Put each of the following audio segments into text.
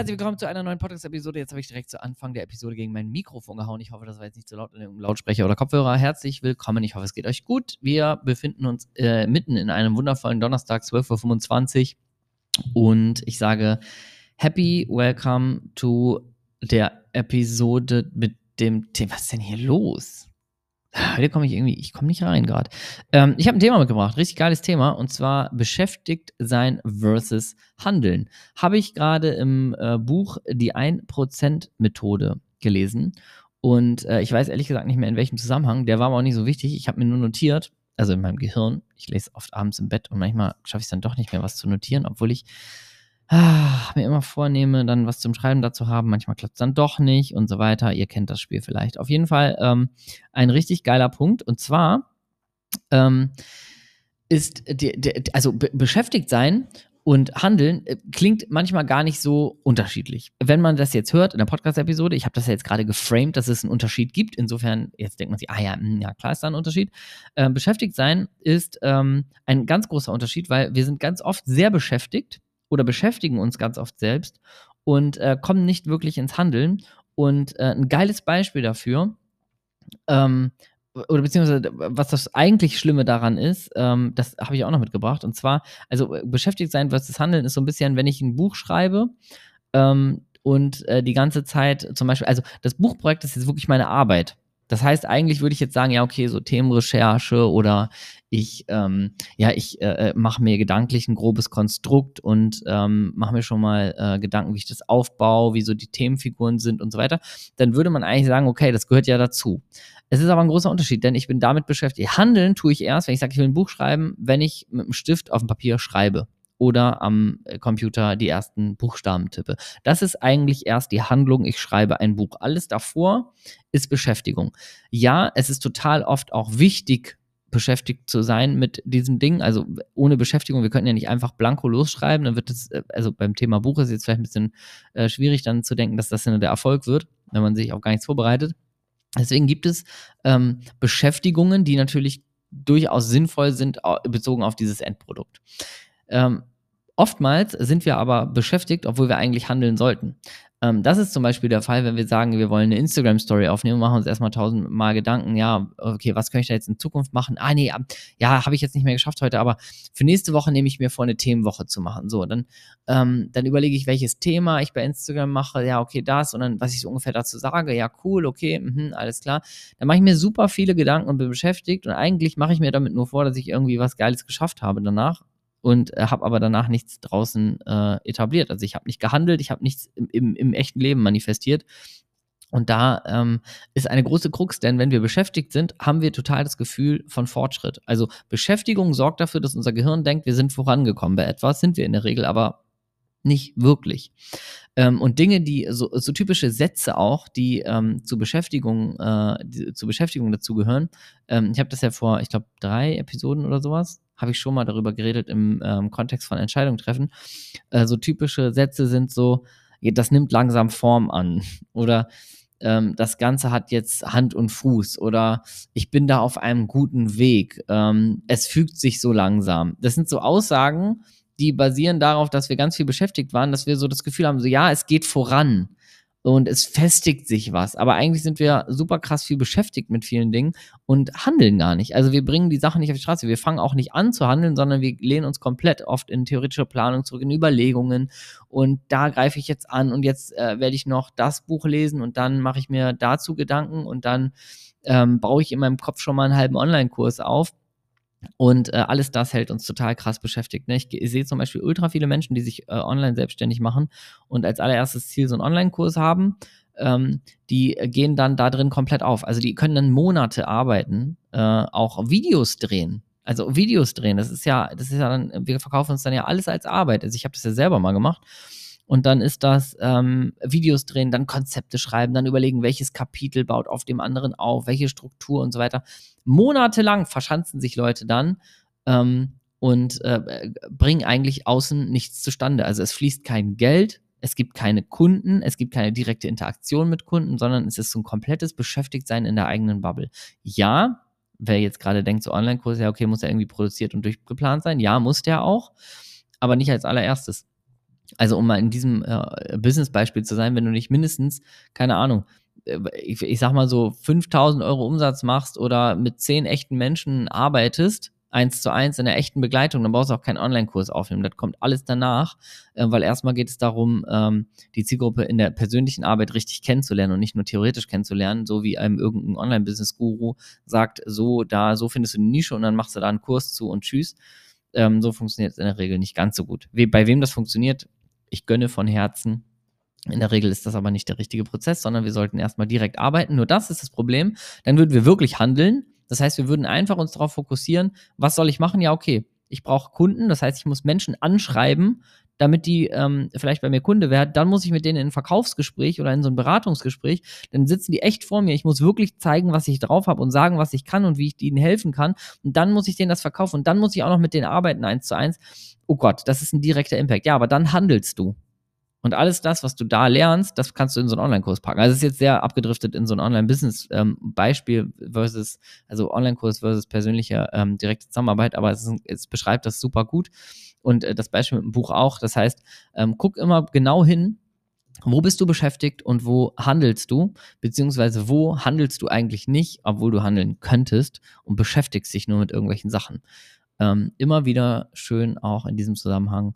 Herzlich willkommen zu einer neuen Podcast-Episode. Jetzt habe ich direkt zu Anfang der Episode gegen mein Mikrofon gehauen. Ich hoffe, das war jetzt nicht so laut in dem Lautsprecher oder Kopfhörer. Herzlich willkommen. Ich hoffe, es geht euch gut. Wir befinden uns äh, mitten in einem wundervollen Donnerstag, 12.25 Uhr. Und ich sage Happy Welcome to der Episode mit dem Thema. Was ist denn hier los? Heute komme ich irgendwie, ich komme nicht rein gerade. Ähm, ich habe ein Thema mitgebracht, richtig geiles Thema, und zwar beschäftigt sein versus Handeln. Habe ich gerade im äh, Buch Die 1%-Methode gelesen. Und äh, ich weiß ehrlich gesagt nicht mehr, in welchem Zusammenhang. Der war aber auch nicht so wichtig. Ich habe mir nur notiert, also in meinem Gehirn, ich lese oft abends im Bett und manchmal schaffe ich es dann doch nicht mehr, was zu notieren, obwohl ich ah, mir immer vornehme, dann was zum Schreiben dazu haben. Manchmal klappt es dann doch nicht und so weiter. Ihr kennt das Spiel vielleicht. Auf jeden Fall ähm, ein richtig geiler Punkt. Und zwar ähm, ist, die, die, also beschäftigt sein und Handeln äh, klingt manchmal gar nicht so unterschiedlich. Wenn man das jetzt hört in der Podcast-Episode, ich habe das ja jetzt gerade geframed, dass es einen Unterschied gibt. Insofern, jetzt denkt man sich, ah ja, mh, hm, ja klar ist da ein Unterschied. Äh, beschäftigt sein ist ähm, ein ganz großer Unterschied, weil wir sind ganz oft sehr beschäftigt oder beschäftigen uns ganz oft selbst und äh, kommen nicht wirklich ins Handeln. Und äh, ein geiles Beispiel dafür, ähm, oder beziehungsweise was das eigentlich Schlimme daran ist, ähm, das habe ich auch noch mitgebracht. Und zwar, also äh, beschäftigt sein versus Handeln ist so ein bisschen, wenn ich ein Buch schreibe ähm, und äh, die ganze Zeit zum Beispiel, also das Buchprojekt ist jetzt wirklich meine Arbeit. Das heißt, eigentlich würde ich jetzt sagen, ja, okay, so Themenrecherche oder ich, ähm, ja, ich äh, äh, mache mir gedanklich ein grobes Konstrukt und ähm, mache mir schon mal äh, Gedanken, wie ich das aufbaue, wie so die Themenfiguren sind und so weiter. Dann würde man eigentlich sagen, okay, das gehört ja dazu. Es ist aber ein großer Unterschied, denn ich bin damit beschäftigt. Handeln tue ich erst, wenn ich sage, ich will ein Buch schreiben, wenn ich mit einem Stift auf dem Papier schreibe oder am äh, Computer die ersten Buchstaben tippe. Das ist eigentlich erst die Handlung, ich schreibe ein Buch. Alles davor ist Beschäftigung. Ja, es ist total oft auch wichtig, beschäftigt zu sein mit diesen Dingen. Also ohne Beschäftigung, wir könnten ja nicht einfach blanko losschreiben, dann wird es, äh, also beim Thema Buch ist es jetzt vielleicht ein bisschen äh, schwierig dann zu denken, dass das dann der Erfolg wird, wenn man sich auf gar nichts vorbereitet. Deswegen gibt es ähm, Beschäftigungen, die natürlich durchaus sinnvoll sind, bezogen auf dieses Endprodukt. Ähm, Oftmals sind wir aber beschäftigt, obwohl wir eigentlich handeln sollten. Ähm, das ist zum Beispiel der Fall, wenn wir sagen, wir wollen eine Instagram-Story aufnehmen, machen uns erstmal tausendmal Gedanken, ja, okay, was kann ich da jetzt in Zukunft machen? Ah, nee, ja, habe ich jetzt nicht mehr geschafft heute, aber für nächste Woche nehme ich mir vor, eine Themenwoche zu machen. So, dann, ähm, dann überlege ich, welches Thema ich bei Instagram mache, ja, okay, das und dann, was ich so ungefähr dazu sage, ja, cool, okay, mh, alles klar. Dann mache ich mir super viele Gedanken und bin beschäftigt und eigentlich mache ich mir damit nur vor, dass ich irgendwie was Geiles geschafft habe danach und äh, habe aber danach nichts draußen äh, etabliert. Also ich habe nicht gehandelt, ich habe nichts im, im, im, echten Leben manifestiert. Und da ähm, ist eine große Krux, denn wenn wir beschäftigt sind, haben wir total das Gefühl von Fortschritt. Also Beschäftigung sorgt dafür, dass unser Gehirn denkt, wir sind vorangekommen bei etwas, sind wir in der Regel aber nicht wirklich. Ähm, und Dinge, die so, so, typische Sätze auch, die ähm, zu Beschäftigung, äh, zur Beschäftigung dazugehören. Ähm, ich habe das ja vor, ich glaube, drei Episoden oder sowas habe ich schon mal darüber geredet im ähm, Kontext von Entscheidungen treffen. Äh, so typische Sätze sind so, das nimmt langsam Form an oder ähm, das Ganze hat jetzt Hand und Fuß oder ich bin da auf einem guten Weg. Ähm, es fügt sich so langsam. Das sind so Aussagen, die basieren darauf, dass wir ganz viel beschäftigt waren, dass wir so das Gefühl haben, so ja, es geht voran und es festigt sich was. Aber eigentlich sind wir super krass viel beschäftigt mit vielen Dingen und handeln gar nicht. Also wir bringen die Sachen nicht auf die Straße. Wir fangen auch nicht an zu handeln, sondern wir lehnen uns komplett oft in theoretische Planung zurück, in Überlegungen. Und da greife ich jetzt an und jetzt äh, werde ich noch das Buch lesen und dann mache ich mir dazu Gedanken und dann ähm, baue ich in meinem Kopf schon mal einen halben Online-Kurs auf und äh, alles das hält uns total krass beschäftigt. Ne? Ich, ich sehe zum Beispiel ultra viele Menschen, die sich äh, online selbstständig machen und als allererstes Ziel so einen Online-Kurs haben. Ähm, die gehen dann da drin komplett auf. Also die können dann Monate arbeiten, äh, auch Videos drehen. Also Videos drehen, das ist ja, das ist ja dann, wir verkaufen uns dann ja alles als Arbeit. Also ich habe das ja selber mal gemacht und dann ist das ähm, Videos drehen, dann Konzepte schreiben, dann überlegen, welches Kapitel baut auf dem anderen auf, welche Struktur und so weiter. Monatelang verschanzen sich Leute dann ähm, und äh, bringen eigentlich außen nichts zustande. Also es fließt kein Geld, es gibt keine Kunden, es gibt keine direkte Interaktion mit Kunden, sondern es ist so ein komplettes Beschäftigtsein in der eigenen Bubble. Ja, wer jetzt gerade denkt, so Online-Kurs, ja, okay, muss ja irgendwie produziert und durchgeplant sein. Ja, muss der auch, aber nicht als allererstes. Also um mal in diesem äh, Business-Beispiel zu sein, wenn du nicht mindestens, keine Ahnung, äh, ich, ich sag mal so 5000 Euro Umsatz machst oder mit zehn echten Menschen arbeitest, eins zu eins in der echten Begleitung, dann brauchst du auch keinen Online-Kurs aufnehmen. Das kommt alles danach, äh, weil erstmal geht es darum, ähm, die Zielgruppe in der persönlichen Arbeit richtig kennenzulernen und nicht nur theoretisch kennenzulernen, so wie einem irgendein Online-Business-Guru sagt, so, da, so findest du die Nische und dann machst du da einen Kurs zu und tschüss. Ähm, so funktioniert es in der Regel nicht ganz so gut. We bei wem das funktioniert, ich gönne von Herzen. In der Regel ist das aber nicht der richtige Prozess, sondern wir sollten erstmal direkt arbeiten. Nur das ist das Problem. Dann würden wir wirklich handeln. Das heißt, wir würden einfach uns darauf fokussieren, was soll ich machen? Ja, okay. Ich brauche Kunden, das heißt, ich muss Menschen anschreiben, damit die ähm, vielleicht bei mir Kunde werden. Dann muss ich mit denen in ein Verkaufsgespräch oder in so ein Beratungsgespräch, dann sitzen die echt vor mir. Ich muss wirklich zeigen, was ich drauf habe und sagen, was ich kann und wie ich ihnen helfen kann. Und dann muss ich denen das verkaufen und dann muss ich auch noch mit denen arbeiten, eins zu eins. Oh Gott, das ist ein direkter Impact. Ja, aber dann handelst du. Und alles das, was du da lernst, das kannst du in so einen Online-Kurs packen. Also es ist jetzt sehr abgedriftet in so ein Online-Business-Beispiel ähm, versus, also Online-Kurs versus persönliche ähm, direkte Zusammenarbeit, aber es, ist, es, beschreibt das super gut. Und äh, das Beispiel mit dem Buch auch. Das heißt, ähm, guck immer genau hin, wo bist du beschäftigt und wo handelst du, beziehungsweise wo handelst du eigentlich nicht, obwohl du handeln könntest und beschäftigst dich nur mit irgendwelchen Sachen. Ähm, immer wieder schön auch in diesem Zusammenhang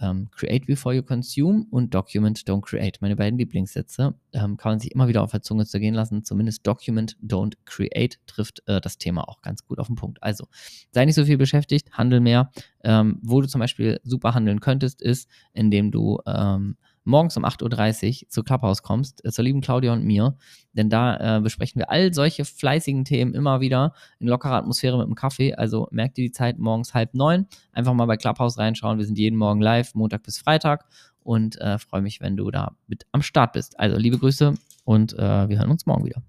ähm, Create before you consume und Document, don't create. Meine beiden Lieblingssätze ähm, kann man sich immer wieder auf der Zunge zergehen lassen. Zumindest Document, don't create trifft äh, das Thema auch ganz gut auf den Punkt. Also sei nicht so viel beschäftigt, handel mehr. Ähm, wo du zum Beispiel super handeln könntest, ist, indem du ähm, morgens um 8.30 Uhr zu Clubhouse kommst, äh, zur lieben Claudia und mir. Denn da äh, besprechen wir all solche fleißigen Themen immer wieder in lockerer Atmosphäre mit dem Kaffee. Also merkt dir die Zeit morgens halb neun. Einfach mal bei Clubhouse reinschauen. Wir sind jeden Morgen live, Montag bis Freitag. Und äh, freue mich, wenn du da mit am Start bist. Also liebe Grüße und äh, wir hören uns morgen wieder.